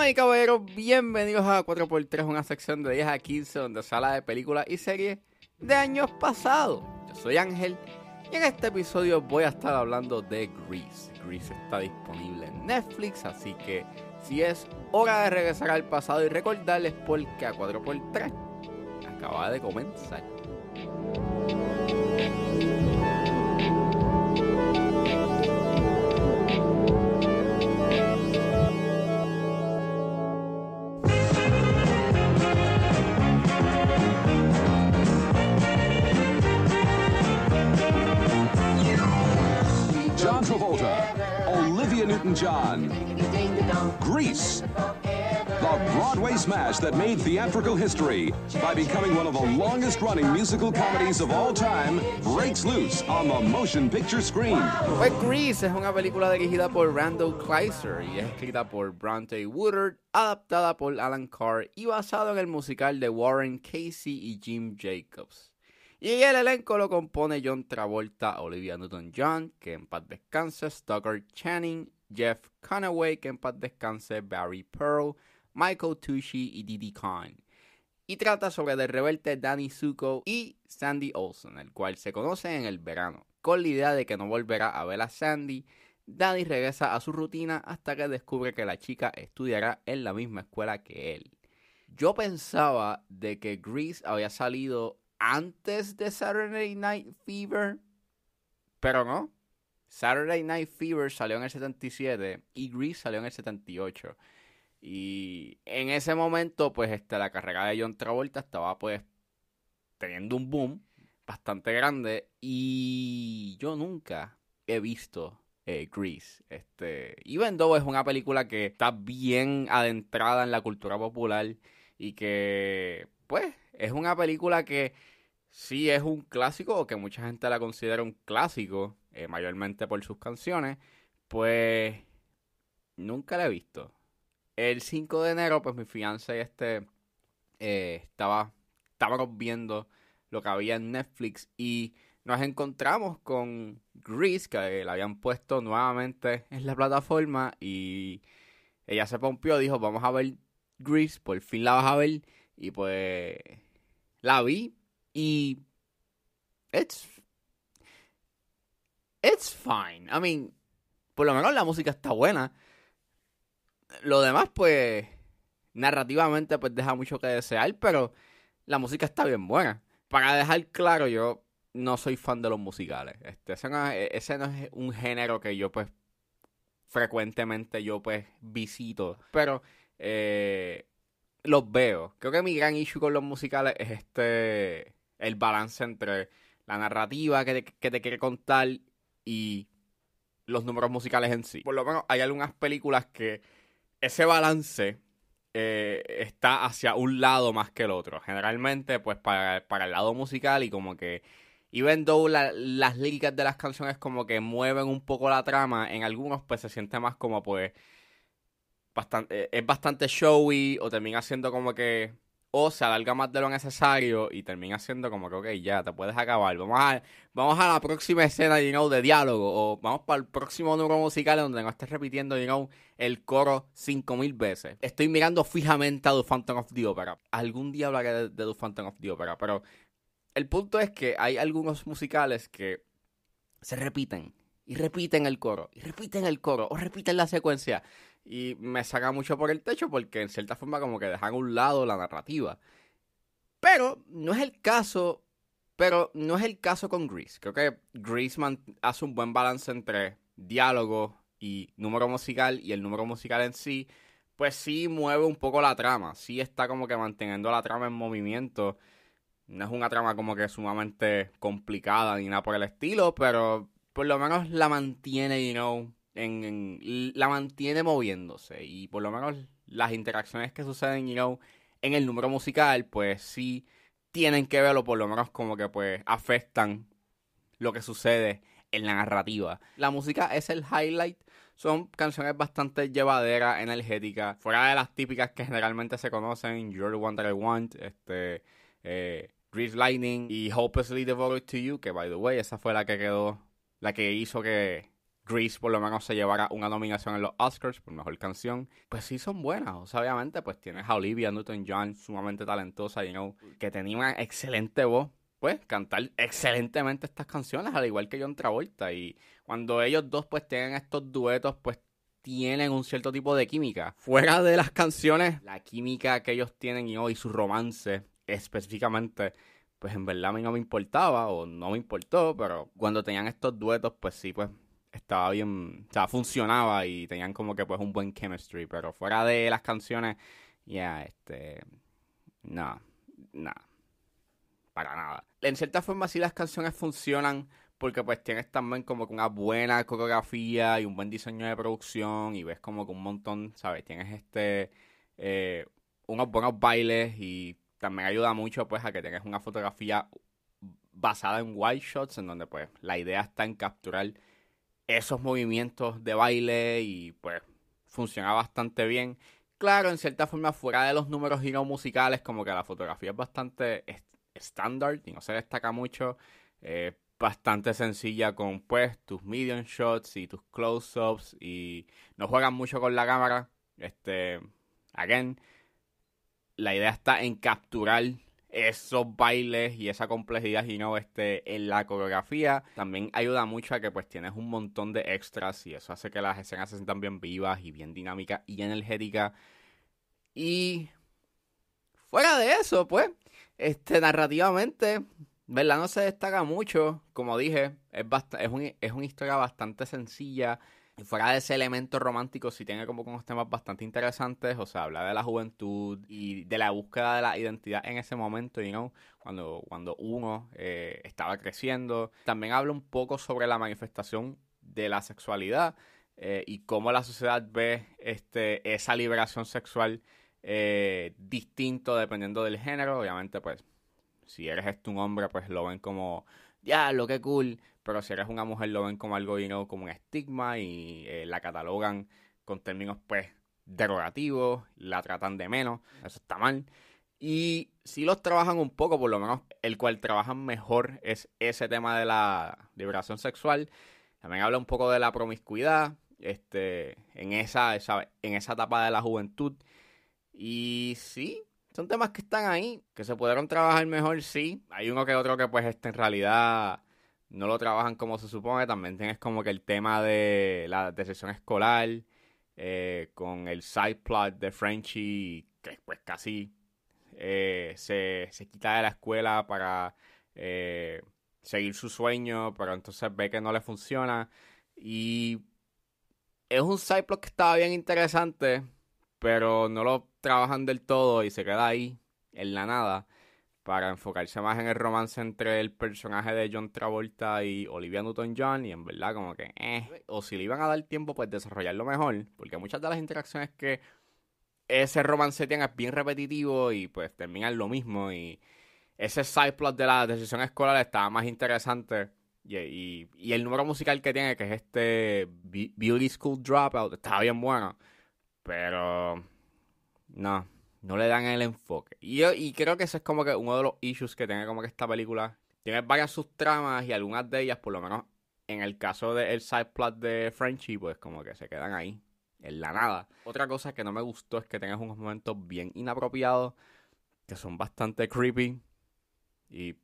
Damas y caballeros, bienvenidos a 4x3, una sección de 10 a 15 donde se habla de películas y series de años pasados. Yo soy Ángel y en este episodio voy a estar hablando de Grease. Grease está disponible en Netflix, así que si es hora de regresar al pasado y recordarles porque a 4x3 acaba de comenzar. Travolta, Olivia Newton John, Grease, the Broadway smash that made theatrical history by becoming one of the longest running musical comedies of all time, breaks loose on the motion picture screen. Pues Grease es una película dirigida por Randall Kleiser y es escrita por Bronte Woodard, adaptada por Alan Carr y basado en el musical de Warren Casey y Jim Jacobs. Y el elenco lo compone John Travolta, Olivia Newton-John, que en paz descanse, Stockard Channing, Jeff Conaway, que en paz descanse, Barry Pearl, Michael Tucci y Didi Khan. Y trata sobre el rebelde Danny Zuko y Sandy Olsen, el cual se conoce en el verano. Con la idea de que no volverá a ver a Sandy, Danny regresa a su rutina hasta que descubre que la chica estudiará en la misma escuela que él. Yo pensaba de que Grease había salido antes de Saturday Night Fever, pero no. Saturday Night Fever salió en el 77 y Grease salió en el 78. Y en ese momento, pues este, la carrera de John Travolta estaba pues teniendo un boom bastante grande y yo nunca he visto eh, Grease. Este, even though es una película que está bien adentrada en la cultura popular y que es una película que sí es un clásico o que mucha gente la considera un clásico, eh, mayormente por sus canciones, pues nunca la he visto. El 5 de enero, pues mi fianza y este eh, estaba, estábamos viendo lo que había en Netflix y nos encontramos con Grease, que la habían puesto nuevamente en la plataforma y ella se pompió, dijo, vamos a ver Grease, por fin la vas a ver y pues la vi y it's it's fine. I mean, por lo menos la música está buena. Lo demás pues narrativamente pues deja mucho que desear, pero la música está bien buena. Para dejar claro, yo no soy fan de los musicales. Este, ese, no es, ese no es un género que yo pues frecuentemente yo pues visito. Pero eh, los veo. Creo que mi gran issue con los musicales es este el balance entre la narrativa que te, que te quiere contar y los números musicales en sí. Por lo menos hay algunas películas que ese balance eh, está hacia un lado más que el otro. Generalmente, pues para, para el lado musical y como que, even though la, las líricas de las canciones como que mueven un poco la trama, en algunos pues se siente más como pues bastante, es bastante showy o termina siendo como que o se alarga más de lo necesario y termina siendo como que, ok, ya, te puedes acabar. Vamos a, vamos a la próxima escena, you know, de diálogo. O vamos para el próximo número musical donde no estés repitiendo, you know, el coro cinco mil veces. Estoy mirando fijamente a The Phantom of the Opera. Algún día hablaré de, de The Phantom of the Opera, pero el punto es que hay algunos musicales que se repiten. Y repiten el coro, y repiten el coro, o repiten la secuencia y me saca mucho por el techo porque en cierta forma como que dejan a un lado la narrativa. Pero no es el caso, pero no es el caso con Grease. Creo que Grease hace un buen balance entre diálogo y número musical y el número musical en sí, pues sí mueve un poco la trama, sí está como que manteniendo la trama en movimiento. No es una trama como que sumamente complicada ni nada por el estilo, pero por lo menos la mantiene, you know, en, la mantiene moviéndose y por lo menos las interacciones que suceden, you know, en el número musical, pues sí tienen que verlo, por lo menos como que pues afectan lo que sucede en la narrativa. La música es el highlight. Son canciones bastante llevaderas, energéticas, fuera de las típicas que generalmente se conocen, You're the One That I Want, este, eh, Grease Lightning y Hopelessly Devoted to You, que by the way, esa fue la que quedó, la que hizo que Grease por lo menos se llevara una nominación en los Oscars por mejor canción, pues sí son buenas. O sea, obviamente, pues tienes a Olivia Newton-John, sumamente talentosa, you know, que tenía una excelente voz. Pues cantar excelentemente estas canciones, al igual que John Travolta. Y cuando ellos dos pues tienen estos duetos, pues tienen un cierto tipo de química. Fuera de las canciones, la química que ellos tienen y, y su romance específicamente, pues en verdad a mí no me importaba o no me importó, pero cuando tenían estos duetos, pues sí, pues estaba bien, o sea, funcionaba y tenían como que pues un buen chemistry, pero fuera de las canciones, ya, este, no, nada, para nada. En cierta forma sí las canciones funcionan porque pues tienes también como que una buena coreografía y un buen diseño de producción y ves como que un montón, ¿sabes? Tienes este, eh, unos buenos bailes y también ayuda mucho pues a que tengas una fotografía basada en white shots en donde pues la idea está en capturar esos movimientos de baile y pues funciona bastante bien. Claro, en cierta forma fuera de los números y no musicales como que la fotografía es bastante estándar y no se destaca mucho. Eh, bastante sencilla con pues tus medium shots y tus close-ups y no juegan mucho con la cámara. Este, again, la idea está en capturar esos bailes y esa complejidad y no este en la coreografía también ayuda mucho a que pues tienes un montón de extras y eso hace que las escenas se sientan bien vivas y bien dinámicas y energéticas y fuera de eso pues este narrativamente verdad no se destaca mucho. Como dije es, es, un, es una historia bastante sencilla fuera de ese elemento romántico, sí tiene como unos temas bastante interesantes. O sea, habla de la juventud y de la búsqueda de la identidad en ese momento, you know, cuando, cuando uno eh, estaba creciendo. También habla un poco sobre la manifestación de la sexualidad eh, y cómo la sociedad ve este, esa liberación sexual eh, distinto dependiendo del género. Obviamente, pues, si eres este un hombre, pues lo ven como, ya, lo que cool pero si eres una mujer lo ven como algo, you como un estigma y eh, la catalogan con términos, pues, derogativos, la tratan de menos, eso está mal. Y si los trabajan un poco, por lo menos el cual trabajan mejor es ese tema de la liberación sexual. También habla un poco de la promiscuidad, este, en esa, esa, en esa etapa de la juventud. Y sí, son temas que están ahí, que se pudieron trabajar mejor, sí. Hay uno que otro que pues este, en realidad no lo trabajan como se supone. También tienes como que el tema de la decisión escolar, eh, con el side plot de Frenchy, que pues casi eh, se, quita de la escuela para eh, seguir su sueño, pero entonces ve que no le funciona. Y es un side plot que estaba bien interesante, pero no lo trabajan del todo y se queda ahí, en la nada para enfocarse más en el romance entre el personaje de John Travolta y Olivia Newton-John y en verdad como que eh, o si le iban a dar tiempo pues desarrollarlo mejor, porque muchas de las interacciones que ese romance tiene es bien repetitivo y pues terminan lo mismo y ese side plot de la decisión escolar estaba más interesante y, y, el número musical que tiene que es este Beauty School Dropout estaba bien bueno, pero no no le dan el enfoque. Y, yo, y creo que ese es como que uno de los issues que tiene como que esta película. Tiene varias subtramas y algunas de ellas, por lo menos en el caso del side plot de Frenchy, pues como que se quedan ahí, en la nada. Otra cosa que no me gustó es que tengas unos momentos bien inapropiados, que son bastante creepy. Y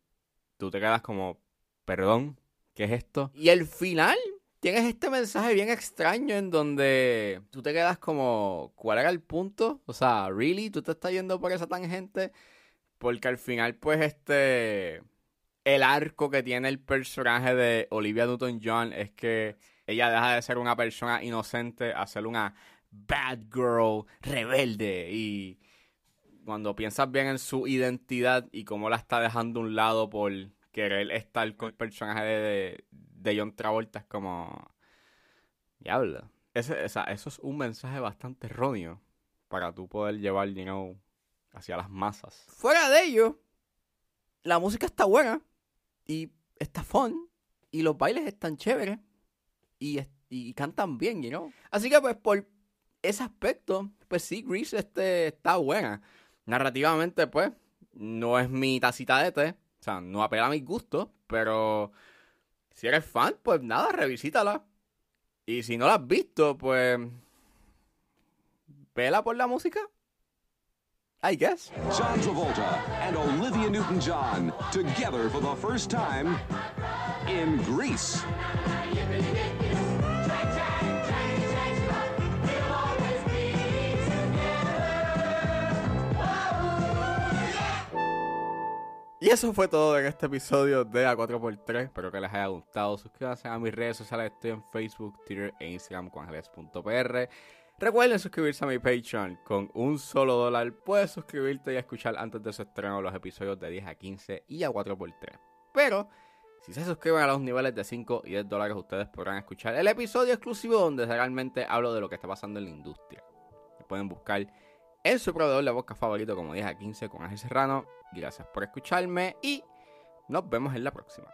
tú te quedas como, perdón, ¿qué es esto? Y el final tienes este mensaje bien extraño en donde tú te quedas como, ¿cuál era el punto? O sea, ¿really? ¿Tú te estás yendo por esa tangente? Porque al final, pues, este. El arco que tiene el personaje de Olivia Newton-John es que ella deja de ser una persona inocente a ser una bad girl rebelde. Y cuando piensas bien en su identidad y cómo la está dejando a un lado por querer estar con el personaje de, de John Travolta es como. Diablo. Ese, eso es un mensaje bastante erróneo para tú poder llevar, you hacia las masas. Fuera de ello, la música está buena y está fun y los bailes están chéveres y, y cantan bien, you know. Así que pues por ese aspecto, pues sí, Grease este, está buena. Narrativamente, pues, no es mi tacita de té. Sea, no apela a mis gustos, pero si eres fan, pues nada, revisítala. Y si no la has visto, pues. Vela por la música. I guess. John Travolta and Olivia Newton John together for the first time in Greece. Y eso fue todo en este episodio de A4x3. Espero que les haya gustado. Suscríbanse a mis redes sociales. Estoy en Facebook, Twitter e Instagram con Angeles.pr. Recuerden suscribirse a mi Patreon. Con un solo dólar puedes suscribirte y escuchar antes de su estreno los episodios de 10 a 15 y a 4x3. Pero si se suscriben a los niveles de 5 y 10 dólares, ustedes podrán escuchar el episodio exclusivo donde realmente hablo de lo que está pasando en la industria. pueden buscar en su proveedor de boca favorito como 10 a 15 con Ángel Serrano. Gracias por escucharme y nos vemos en la próxima.